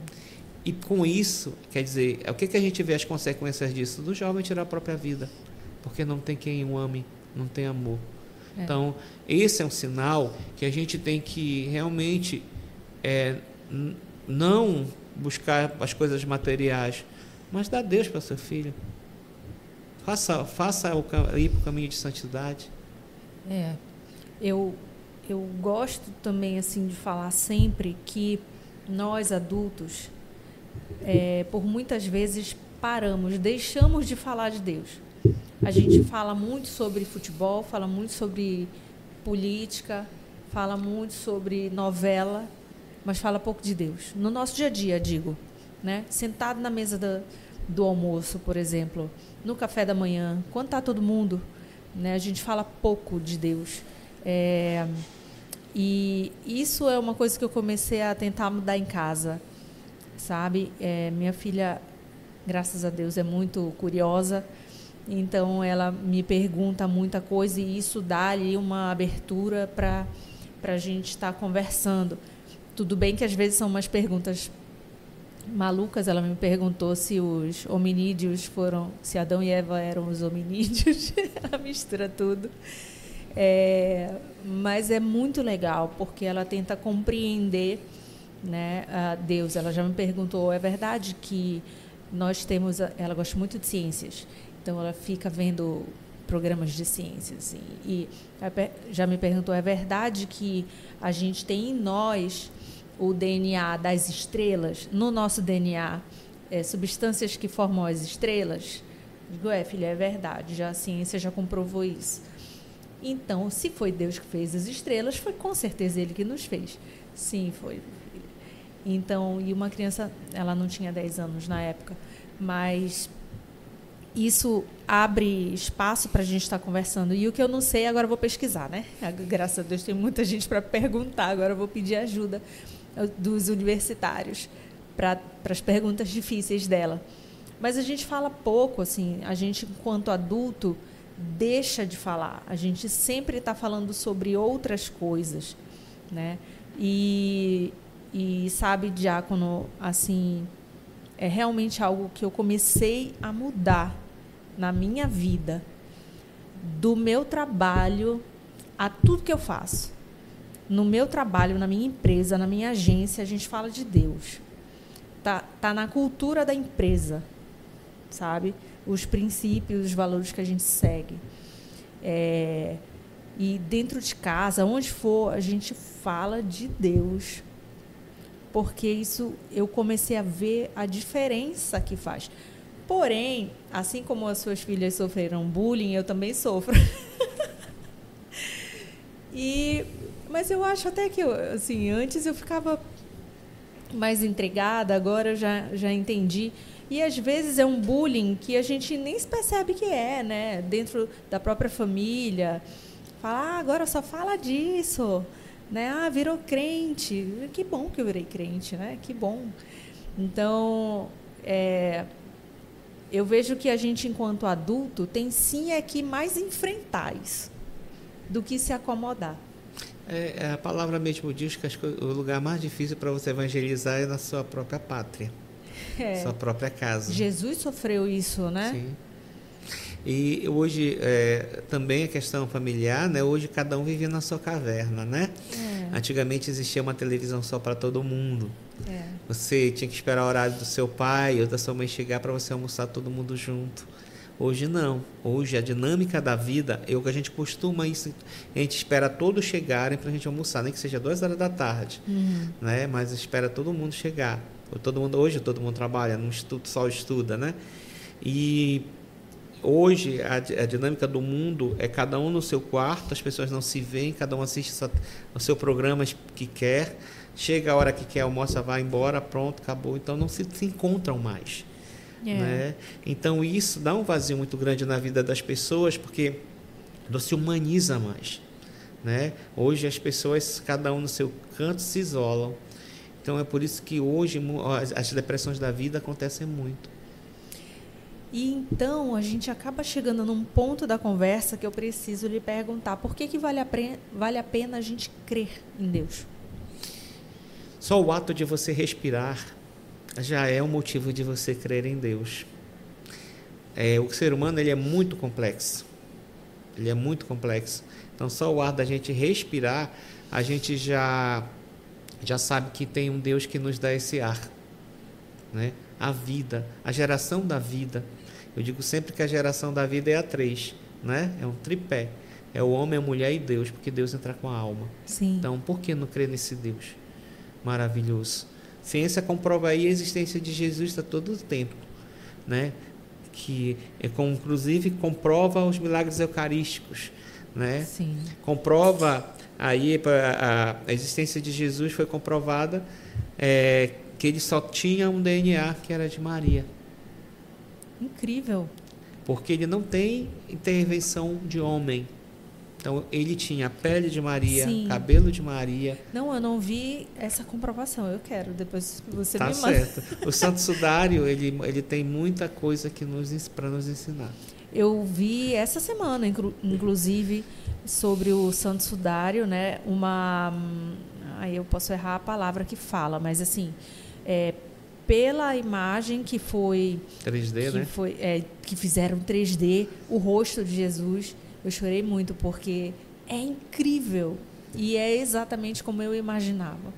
E com isso, quer dizer, o que, que a gente vê as consequências disso? Do jovem tirar a própria vida, porque não tem quem o ame, não tem amor. É. Então, esse é um sinal que a gente tem que realmente é, não buscar as coisas materiais, mas dar Deus para seu filho. Faça, faça o, ir para o caminho de santidade. É. Eu, eu gosto também assim de falar sempre que nós adultos, é, por muitas vezes paramos, deixamos de falar de Deus. A gente fala muito sobre futebol, fala muito sobre política, fala muito sobre novela, mas fala pouco de Deus. No nosso dia a dia, digo, né? Sentado na mesa da, do almoço, por exemplo, no café da manhã, quando está todo mundo, né, a gente fala pouco de Deus. É, e isso é uma coisa que eu comecei a tentar mudar em casa, sabe? É, minha filha, graças a Deus, é muito curiosa, então ela me pergunta muita coisa e isso dá ali uma abertura para a gente estar tá conversando. Tudo bem que às vezes são umas perguntas malucas, ela me perguntou se os hominídeos foram, se Adão e Eva eram os hominídeos. *laughs* ela mistura tudo. É, mas é muito legal porque ela tenta compreender, né, a Deus. Ela já me perguntou, é verdade que nós temos, ela gosta muito de ciências, então ela fica vendo programas de ciências e, e já me perguntou, é verdade que a gente tem em nós o DNA das estrelas, no nosso DNA, é, substâncias que formam as estrelas? Digo, é, filha, é verdade, já a ciência já comprovou isso. Então, se foi Deus que fez as estrelas, foi com certeza Ele que nos fez. Sim, foi. Então, e uma criança, ela não tinha 10 anos na época, mas isso abre espaço para a gente estar conversando. E o que eu não sei, agora eu vou pesquisar, né? *laughs* Graças a Deus tem muita gente para perguntar, agora eu vou pedir ajuda dos universitários para as perguntas difíceis dela. Mas a gente fala pouco, assim, a gente, enquanto adulto, deixa de falar. A gente sempre está falando sobre outras coisas, né? E, e sabe, Diácono, assim, é realmente algo que eu comecei a mudar na minha vida, do meu trabalho a tudo que eu faço no meu trabalho, na minha empresa, na minha agência, a gente fala de Deus. Tá, tá na cultura da empresa, sabe? Os princípios, os valores que a gente segue. É, e dentro de casa, onde for, a gente fala de Deus. Porque isso eu comecei a ver a diferença que faz. Porém, assim como as suas filhas sofreram bullying, eu também sofro. *laughs* e mas eu acho até que assim, antes eu ficava mais entregada, agora eu já já entendi. E às vezes é um bullying que a gente nem se percebe que é, né? Dentro da própria família. Fala, ah, agora só fala disso. Né? Ah, virou crente. Que bom que eu virei crente, né? Que bom. Então, é, eu vejo que a gente, enquanto adulto, tem sim é que mais enfrentar isso do que se acomodar. É, a palavra mesmo diz que o lugar mais difícil para você evangelizar é na sua própria pátria, é. sua própria casa. Jesus sofreu isso, né? Sim. E hoje é, também a questão familiar, né? Hoje cada um vive na sua caverna, né? É. Antigamente existia uma televisão só para todo mundo. É. Você tinha que esperar o horário do seu pai ou da sua mãe chegar para você almoçar todo mundo junto. Hoje não. Hoje a dinâmica da vida é o que a gente costuma isso. A gente espera todos chegarem para a gente almoçar, nem que seja duas horas da tarde, uhum. né? Mas espera todo mundo chegar. Todo mundo hoje todo mundo trabalha, não estuda, só estuda, né? E hoje a, a, dinâmica do mundo é cada um no seu quarto, as pessoas não se veem, cada um assiste o seu programa que quer, chega a hora que quer, almoça, vai embora, pronto, acabou. Então não se, se encontram mais. É. Né? Então isso dá um vazio muito grande na vida das pessoas, porque não se humaniza mais. Né? Hoje as pessoas, cada um no seu canto, se isolam. Então é por isso que hoje as depressões da vida acontecem muito. E então a gente acaba chegando num ponto da conversa que eu preciso lhe perguntar: por que, que vale, a, vale a pena a gente crer em Deus? Só o ato de você respirar já é um motivo de você crer em Deus. É, o ser humano ele é muito complexo. Ele é muito complexo. Então, só o ar da gente respirar, a gente já já sabe que tem um Deus que nos dá esse ar, né? A vida, a geração da vida. Eu digo sempre que a geração da vida é a três, né? É um tripé. É o homem, a mulher e Deus, porque Deus entra com a alma. Sim. Então, por que não crer nesse Deus maravilhoso? Ciência comprova aí a existência de Jesus a todo o tempo, né? Que é, inclusive comprova os milagres eucarísticos, né? Sim. Comprova aí a, a existência de Jesus foi comprovada é, que ele só tinha um DNA que era de Maria. Incrível. Porque ele não tem intervenção de homem. Então ele tinha a pele de Maria, Sim. cabelo de Maria. Não, eu não vi essa comprovação. Eu quero. Depois você tá me manda. certo. O Santo Sudário ele ele tem muita coisa que nos para nos ensinar. Eu vi essa semana, inclusive, sobre o Santo Sudário, né? Uma, aí eu posso errar a palavra que fala, mas assim, é, pela imagem que foi 3D, que né? Foi, é, que fizeram 3D, o rosto de Jesus eu chorei muito porque é incrível e é exatamente como eu imaginava.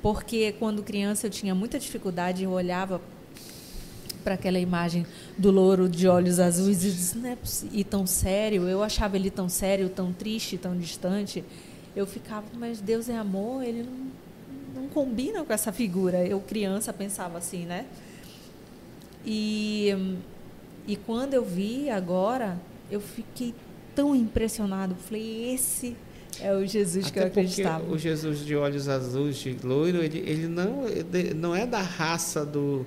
Porque quando criança eu tinha muita dificuldade, eu olhava para aquela imagem do louro de olhos azuis e disse, não é e tão sério, eu achava ele tão sério, tão triste, tão distante. Eu ficava, mas Deus é amor, ele não, não combina com essa figura. Eu criança pensava assim, né? E e quando eu vi agora, eu fiquei tão impressionado. Falei, esse é o Jesus Até que eu acreditava. O Jesus de olhos azuis, de loiro, ele, ele não, não é da raça do,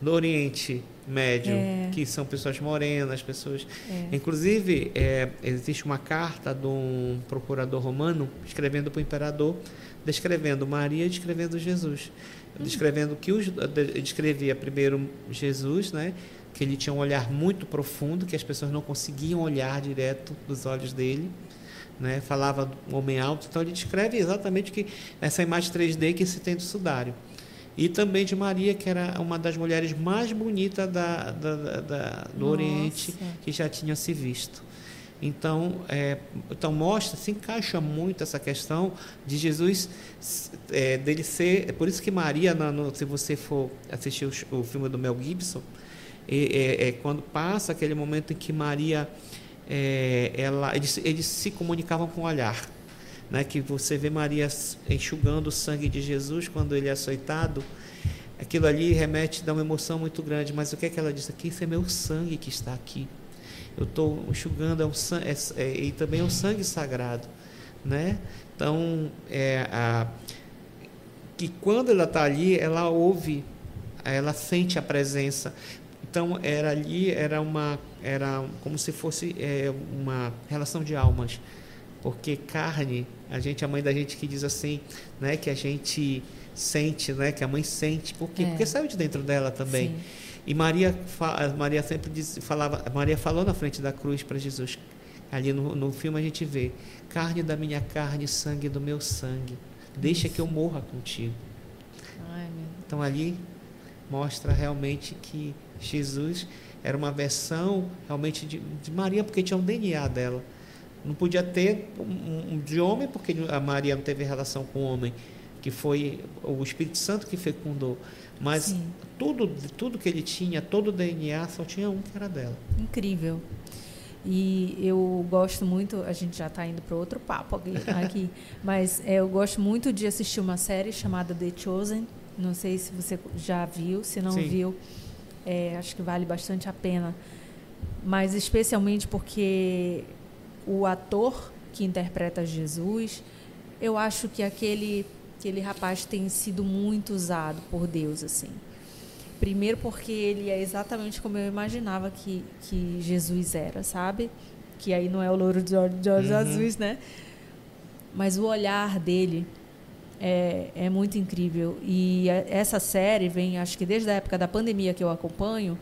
do Oriente Médio, é. que são pessoas morenas, pessoas. É. Inclusive, é, existe uma carta de um procurador romano escrevendo para o imperador, descrevendo Maria e descrevendo Jesus. Hum. Descrevendo que os, descrevia primeiro Jesus, né? Que ele tinha um olhar muito profundo, que as pessoas não conseguiam olhar direto dos olhos dele. Né? Falava do homem alto, então ele descreve exatamente que essa imagem 3D que se tem do sudário. E também de Maria, que era uma das mulheres mais bonitas da, da, da, do Nossa. Oriente que já tinha se visto. Então, é, então mostra, se encaixa muito essa questão de Jesus é, dele ser. É por isso que Maria, no, se você for assistir o, o filme do Mel Gibson, é, é, quando passa aquele momento em que Maria, é, ela, eles, eles se comunicavam com o olhar, né? Que você vê Maria enxugando o sangue de Jesus quando ele é açoitado. Aquilo ali remete dá uma emoção muito grande. Mas o que é que ela diz aqui? Isso é meu sangue que está aqui eu estou enxugando, é um, é, é, e também é um sangue sagrado. Né? Então, é, a, que quando ela está ali, ela ouve, ela sente a presença. Então, era ali, era uma, era como se fosse é, uma relação de almas. Porque carne, a gente, a mãe da gente que diz assim, né, que a gente sente, né, que a mãe sente. Por quê? É. Porque saiu de dentro dela também. Sim. E Maria, Maria sempre diz, falava, Maria falou na frente da cruz para Jesus. Ali no, no filme a gente vê carne da minha carne, sangue do meu sangue. Deixa que eu morra contigo. Ai, então ali mostra realmente que Jesus era uma versão realmente de, de Maria, porque tinha um DNA dela. Não podia ter um, um, de homem, porque a Maria não teve relação com o homem, que foi o Espírito Santo que fecundou. Mas Sim. tudo, tudo que ele tinha, todo o DNA, só tinha um que era dela. Incrível. E eu gosto muito, a gente já está indo para outro papo aqui, *laughs* aqui mas é, eu gosto muito de assistir uma série chamada The Chosen. Não sei se você já viu, se não Sim. viu, é, acho que vale bastante a pena. Mas especialmente porque o ator que interpreta Jesus, eu acho que aquele aquele rapaz tem sido muito usado por Deus assim. Primeiro porque ele é exatamente como eu imaginava que, que Jesus era, sabe? Que aí não é o louro de olhos uhum. azuis, né? Mas o olhar dele é, é muito incrível. E essa série vem, acho que desde a época da pandemia que eu acompanho,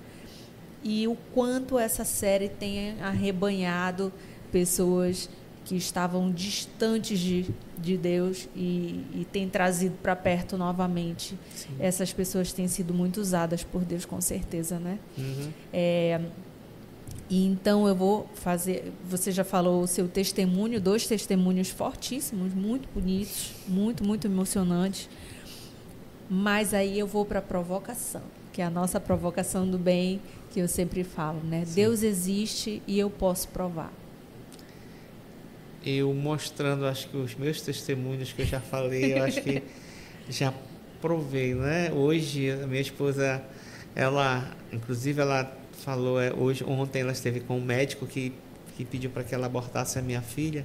e o quanto essa série tem arrebanhado pessoas que estavam distantes de, de Deus e, e tem trazido para perto novamente. Sim. Essas pessoas têm sido muito usadas por Deus, com certeza, né? Uhum. É, e então eu vou fazer. Você já falou o seu testemunho, dois testemunhos fortíssimos, muito bonitos, muito, muito emocionantes. Mas aí eu vou para a provocação, que é a nossa provocação do bem, que eu sempre falo, né? Sim. Deus existe e eu posso provar eu mostrando, acho que os meus testemunhos que eu já falei, eu acho que *laughs* já provei, né? Hoje a minha esposa, ela, inclusive ela falou, é, hoje, ontem ela esteve com um médico que, que pediu para que ela abortasse a minha filha.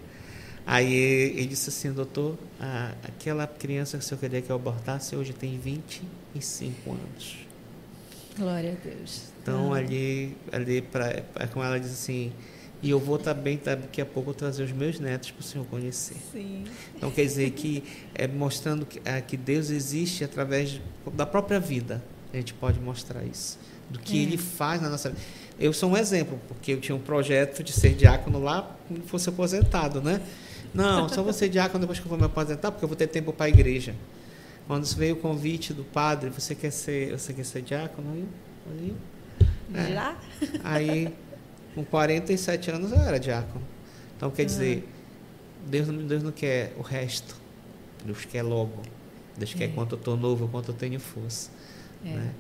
Aí ele disse assim, doutor, a, aquela criança que o senhor queria que eu abortasse hoje tem 25 anos. Glória a Deus. Então ah. ali, ali pra, como ela diz assim, e eu vou também, tá, daqui a pouco, trazer os meus netos para o senhor conhecer. Sim. Então, quer dizer que é mostrando que, é, que Deus existe através da própria vida. A gente pode mostrar isso. Do que é. Ele faz na nossa vida. Eu sou um exemplo, porque eu tinha um projeto de ser diácono lá quando fosse aposentado, né? Não, só vou ser diácono depois que eu vou me aposentar, porque eu vou ter tempo para a igreja. Quando veio o convite do padre, você quer ser, você quer ser diácono? Aí, aí, é. Já? Aí com 47 anos eu era diácono. Então, quer dizer, Deus, Deus não quer o resto. Deus quer logo. Deus quer é. quanto eu estou novo, quanto eu tenho força. É. Né?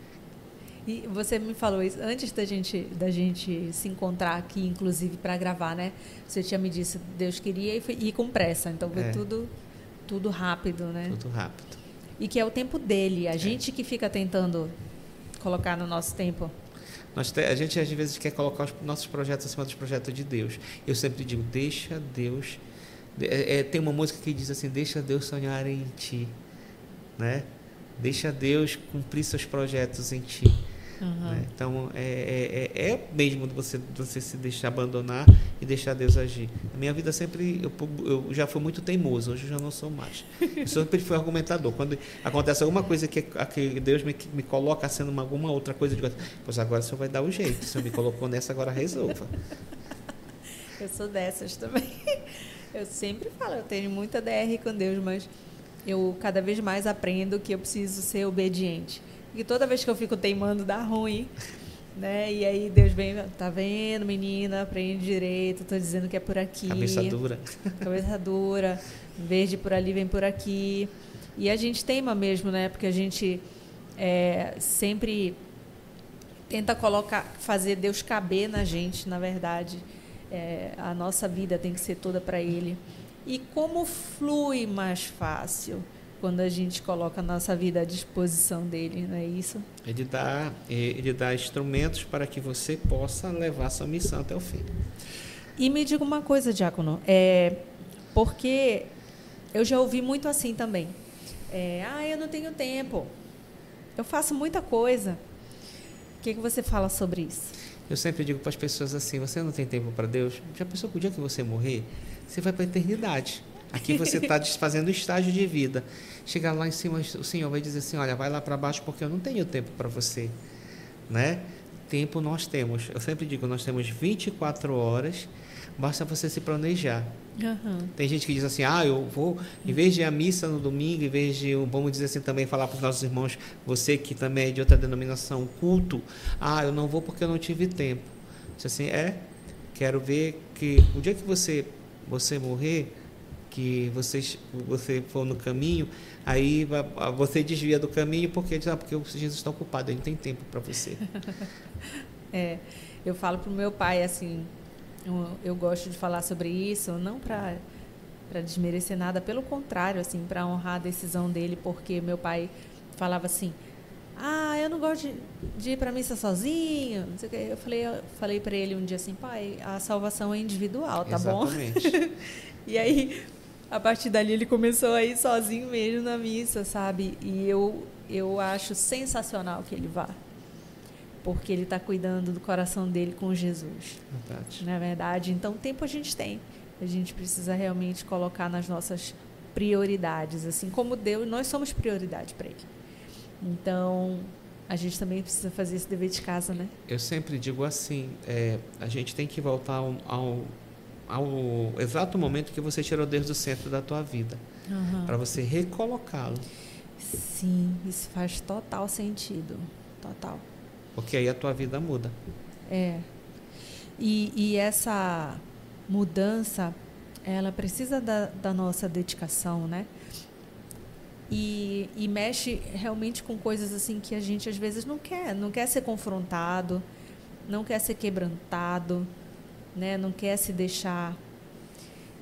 E você me falou isso antes da gente, da gente se encontrar aqui, inclusive, para gravar, né? Você tinha me dito Deus queria e foi, ir com pressa. Então, foi é. tudo, tudo rápido, né? Tudo rápido. E que é o tempo dele. A é. gente que fica tentando colocar no nosso tempo. Nós te, a gente às vezes quer colocar os nossos projetos acima dos projetos de Deus. Eu sempre digo, deixa Deus. É, é, tem uma música que diz assim, deixa Deus sonhar em ti, né? Deixa Deus cumprir seus projetos em ti. Uhum. Né? Então, é, é, é, é mesmo você, você se deixar abandonar e deixar Deus agir. A minha vida sempre, eu, eu já fui muito teimoso, hoje eu já não sou mais. Eu sempre fui argumentador. Quando acontece alguma coisa que, que Deus me, me coloca sendo uma, alguma outra coisa, eu digo, pois agora o senhor vai dar o jeito. O senhor me colocou nessa, agora resolva. *laughs* Eu sou dessas também. Eu sempre falo, eu tenho muita DR com Deus, mas eu cada vez mais aprendo que eu preciso ser obediente. E toda vez que eu fico teimando dá ruim. né? E aí Deus vem, tá vendo, menina, aprende direito, tô dizendo que é por aqui. Cabeça dura. *laughs* Cabeça dura. Em vez de por ali, vem por aqui. E a gente teima mesmo, né? Porque a gente é, sempre tenta colocar, fazer Deus caber na gente, na verdade. É, a nossa vida tem que ser toda para Ele. E como flui mais fácil? Quando a gente coloca a nossa vida à disposição dele, não é isso? Ele dá, ele dá instrumentos para que você possa levar sua missão até o fim. E me diga uma coisa, Diácono, é, porque eu já ouvi muito assim também. É, ah, eu não tenho tempo. Eu faço muita coisa. O que, que você fala sobre isso? Eu sempre digo para as pessoas assim: você não tem tempo para Deus? Já pensou que o dia que você morrer, você vai para a eternidade. Aqui você está *laughs* desfazendo estágio de vida. Chegar lá em cima, o Senhor vai dizer assim: olha, vai lá para baixo porque eu não tenho tempo para você. Né? Tempo nós temos. Eu sempre digo: nós temos 24 horas, basta você se planejar. Uhum. Tem gente que diz assim: ah, eu vou, em vez de ir à missa no domingo, em vez de, vamos dizer assim também, falar para os nossos irmãos, você que também é de outra denominação, culto, ah, eu não vou porque eu não tive tempo. Diz assim: é, quero ver que o dia que você, você morrer, que vocês, você for no caminho, aí você desvia do caminho porque diz, ah, porque Jesus está ocupado, ele não tem tempo para você. *laughs* é, eu falo para o meu pai assim, eu, eu, gosto de falar sobre isso, não para para desmerecer nada, pelo contrário, assim, para honrar a decisão dele, porque meu pai falava assim, ah, eu não gosto de, de ir para missa sozinho, não sei o quê. Eu falei, eu falei para ele um dia assim, pai, a salvação é individual, tá Exatamente. bom? *laughs* e aí a partir dali ele começou a ir sozinho mesmo na missa, sabe? E eu, eu acho sensacional que ele vá. Porque ele está cuidando do coração dele com Jesus. Verdade. Não é verdade? Então, tempo a gente tem. A gente precisa realmente colocar nas nossas prioridades. Assim como Deus, nós somos prioridade para Ele. Então, a gente também precisa fazer esse dever de casa, né? Eu sempre digo assim: é, a gente tem que voltar ao, ao ao exato momento que você tirou Deus do centro da tua vida, uhum. para você recolocá-lo. Sim, isso faz total sentido, total. Porque aí a tua vida muda. É. E, e essa mudança, ela precisa da, da nossa dedicação, né? E, e, mexe realmente com coisas assim que a gente às vezes não quer, não quer ser confrontado, não quer ser quebrantado, né? não quer se deixar.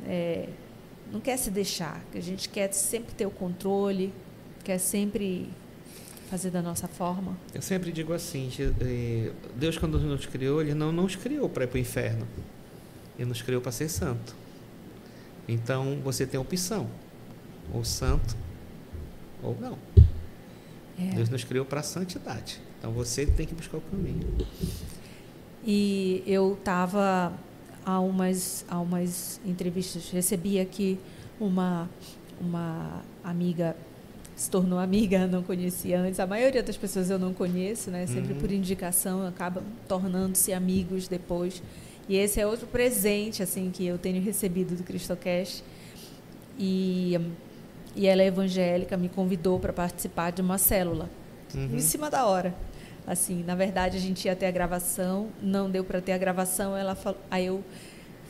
É, não quer se deixar, a gente quer sempre ter o controle, quer sempre fazer da nossa forma. Eu sempre digo assim, eh, Deus quando nos criou, Ele não nos criou para ir para o inferno, Ele nos criou para ser santo. Então você tem opção, ou santo ou não. É. Deus nos criou para a santidade. Então você tem que buscar o caminho. E eu estava há umas, há umas entrevistas, recebi aqui uma, uma amiga, se tornou amiga, não conhecia antes. A maioria das pessoas eu não conheço, né? Sempre uhum. por indicação, acabam tornando-se amigos depois. E esse é outro presente assim que eu tenho recebido do Cristocast. E, e ela é evangélica, me convidou para participar de uma célula, uhum. em cima da hora. Assim, na verdade, a gente ia ter a gravação, não deu para ter a gravação. Ela falou, aí eu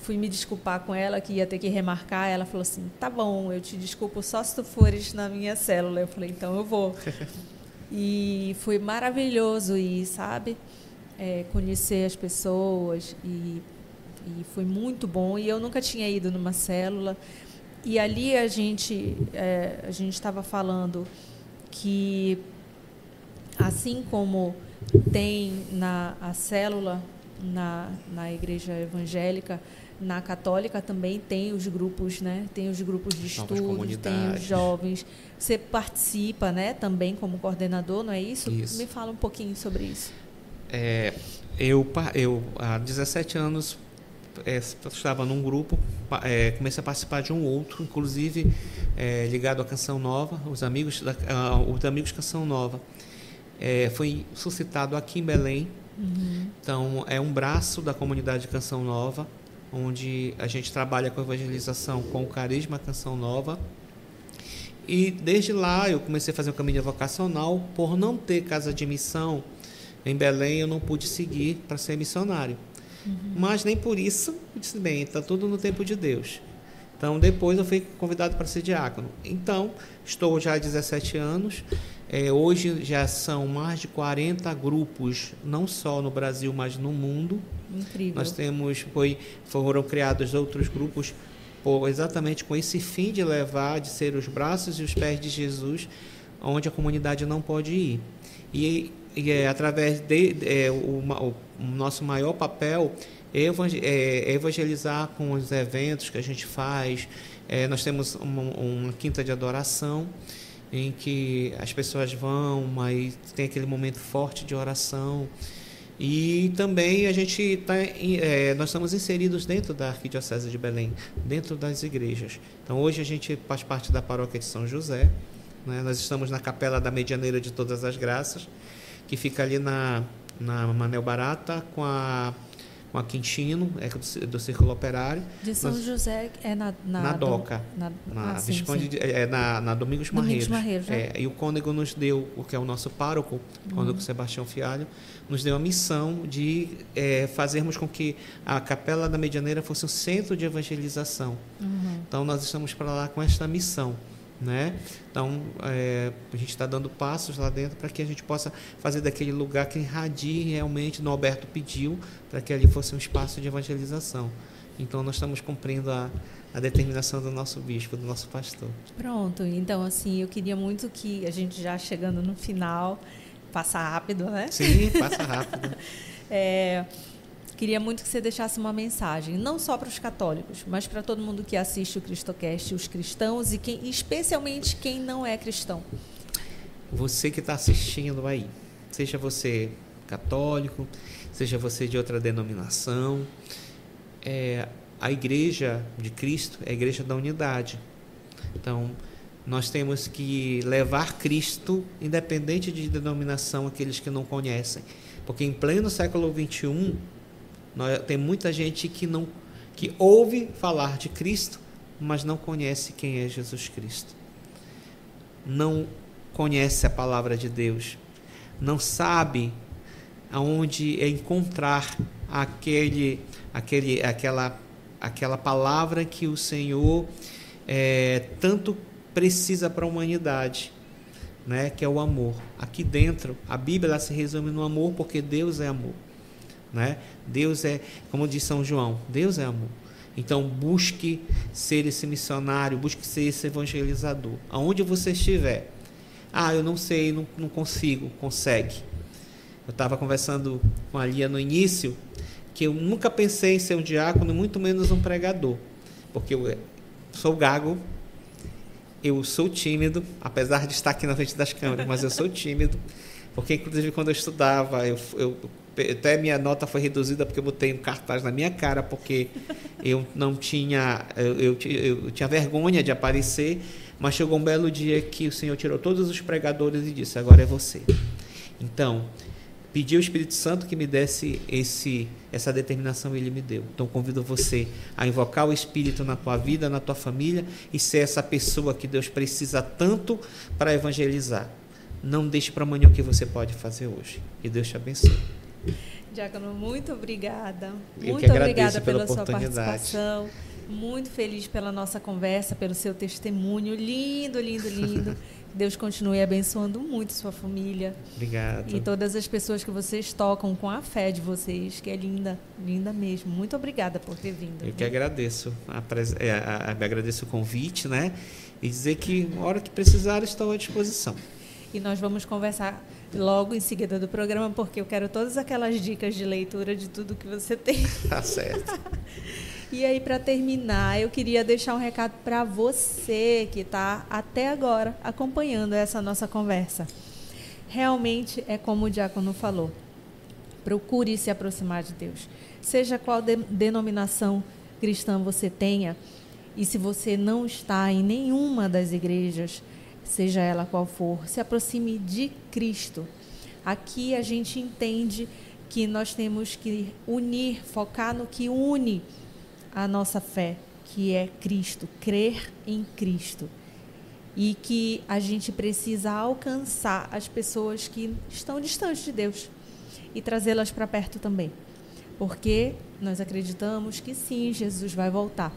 fui me desculpar com ela que ia ter que remarcar. Ela falou assim: "Tá bom, eu te desculpo só se tu fores na minha célula". Eu falei: "Então eu vou". *laughs* e foi maravilhoso ir, sabe? É, conhecer as pessoas e, e foi muito bom. E eu nunca tinha ido numa célula. E ali a gente é, a gente estava falando que assim como tem na a célula na, na igreja evangélica, na católica também tem os grupos, né? Tem os grupos de estudos, tem os jovens. Você participa, né? Também como coordenador, não é isso? isso. Me fala um pouquinho sobre isso. É, eu, eu há 17 anos é, estava num grupo, é, comecei a participar de um outro, inclusive é, ligado à Canção Nova, os amigos da, uh, os amigos Canção Nova é, foi suscitado aqui em Belém. Uhum. Então, é um braço da comunidade Canção Nova, onde a gente trabalha com evangelização com o Carisma Canção Nova. E desde lá eu comecei a fazer um caminho vocacional. Por não ter casa de missão, em Belém eu não pude seguir para ser missionário. Uhum. Mas nem por isso eu disse, bem, está tudo no tempo de Deus. Então, depois eu fui convidado para ser diácono. Então, estou já há 17 anos. É, hoje já são mais de 40 grupos, não só no Brasil, mas no mundo. Incrível. Nós temos, foi, foram criados outros grupos por, exatamente com esse fim de levar, de ser os braços e os pés de Jesus, onde a comunidade não pode ir. E, e é, através de, é, o, o, nosso maior papel é, é evangelizar com os eventos que a gente faz. É, nós temos uma, uma, quinta de adoração em que as pessoas vão, mas tem aquele momento forte de oração. E também a gente está, é, nós estamos inseridos dentro da Arquidiocese de Belém, dentro das igrejas. Então hoje a gente faz parte da paróquia de São José. Né? Nós estamos na capela da Medianeira de Todas as Graças, que fica ali na, na Manel Barata com a com a Quintino, é do, do Círculo Operário. De São Nós, José é na, na, na Doca. Na, na, ah, Visconde, sim. É, na, na Domingos, Domingos Marreiros. Marreiros é, e o cônego nos deu, o que é o nosso pároco, o cônego uhum. Sebastião Fialho, nos deu a missão de é, fazermos com que a Capela da Medianeira fosse um centro de evangelização. Uhum. Então, nós estamos para lá com esta missão. Né? Então, é, a gente está dando passos lá dentro para que a gente possa fazer daquele lugar que irradie realmente, no Alberto pediu, para que ali fosse um espaço de evangelização. Então, nós estamos cumprindo a, a determinação do nosso bispo, do nosso pastor. Pronto, então, assim, eu queria muito que a gente já chegando no final, passa rápido, né? Sim, passa rápido. *laughs* é, Queria muito que você deixasse uma mensagem, não só para os católicos, mas para todo mundo que assiste o Cristocast, os cristãos e quem, especialmente quem não é cristão. Você que está assistindo aí, seja você católico, seja você de outra denominação, é, a igreja de Cristo é a igreja da unidade. Então, nós temos que levar Cristo, independente de denominação, aqueles que não conhecem. Porque em pleno século XXI, nós, tem muita gente que não que ouve falar de Cristo, mas não conhece quem é Jesus Cristo. Não conhece a palavra de Deus. Não sabe aonde encontrar aquele, aquele, aquela, aquela palavra que o Senhor é, tanto precisa para a humanidade, né? Que é o amor. Aqui dentro, a Bíblia se resume no amor, porque Deus é amor. Né? Deus é, como diz São João, Deus é amor. Então busque ser esse missionário, busque ser esse evangelizador. Aonde você estiver. Ah, eu não sei, não, não consigo. Consegue. Eu estava conversando com a Lia no início que eu nunca pensei em ser um diácono, muito menos um pregador. Porque eu sou gago, eu sou tímido, apesar de estar aqui na frente das câmeras, mas eu sou tímido. Porque, inclusive, quando eu estudava, eu, eu até minha nota foi reduzida porque eu botei um cartaz na minha cara, porque *laughs* eu não tinha, eu, eu, eu, tinha vergonha de aparecer, mas chegou um belo dia que o Senhor tirou todos os pregadores e disse: agora é você. Então, pedi ao Espírito Santo que me desse esse essa determinação e ele me deu. Então convido você a invocar o Espírito na tua vida, na tua família e ser essa pessoa que Deus precisa tanto para evangelizar. Não deixe para amanhã o que você pode fazer hoje. E Deus te abençoe. *laughs* Diácono, muito obrigada. Eu muito obrigada pela, pela sua participação. Muito feliz pela nossa conversa, pelo seu testemunho. Lindo, lindo, lindo. *laughs* Deus continue abençoando muito sua família. Obrigado. E todas as pessoas que vocês tocam com a fé de vocês, que é linda, linda mesmo. Muito obrigada por ter vindo. Eu que agradeço. A, é, a, a, agradeço o convite, né? E dizer que, na hora que precisar, estou à disposição. E nós vamos conversar logo em seguida do programa, porque eu quero todas aquelas dicas de leitura de tudo que você tem. *laughs* Tá certo. e aí, para terminar, eu queria deixar um recado para você que está até agora acompanhando essa nossa conversa. Realmente é como o diácono falou. Procure se aproximar de Deus. Seja qual de denominação cristã você tenha, e se você não está em nenhuma das igrejas, seja ela qual for, se aproxime de Cristo. Aqui a gente entende que nós temos que unir, focar no que une a nossa fé, que é Cristo, crer em Cristo. E que a gente precisa alcançar as pessoas que estão distantes de Deus. e trazê-las para perto também. Porque nós acreditamos que sim, Jesus vai voltar.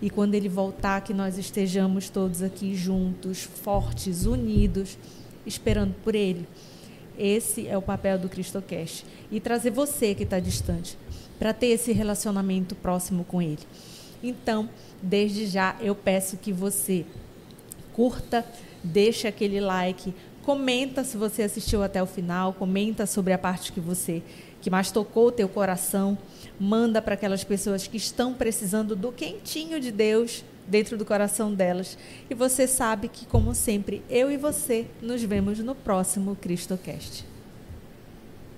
E quando ele voltar, que nós estejamos todos aqui juntos, fortes, unidos, esperando por ele. Esse é o papel do CristoCast. E trazer você que está distante, para ter esse relacionamento próximo com ele. Então, desde já, eu peço que você curta, deixe aquele like, comenta se você assistiu até o final, comenta sobre a parte que você que mais tocou o teu coração, manda para aquelas pessoas que estão precisando do quentinho de Deus dentro do coração delas. E você sabe que como sempre, eu e você nos vemos no próximo CristoCast.